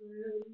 Road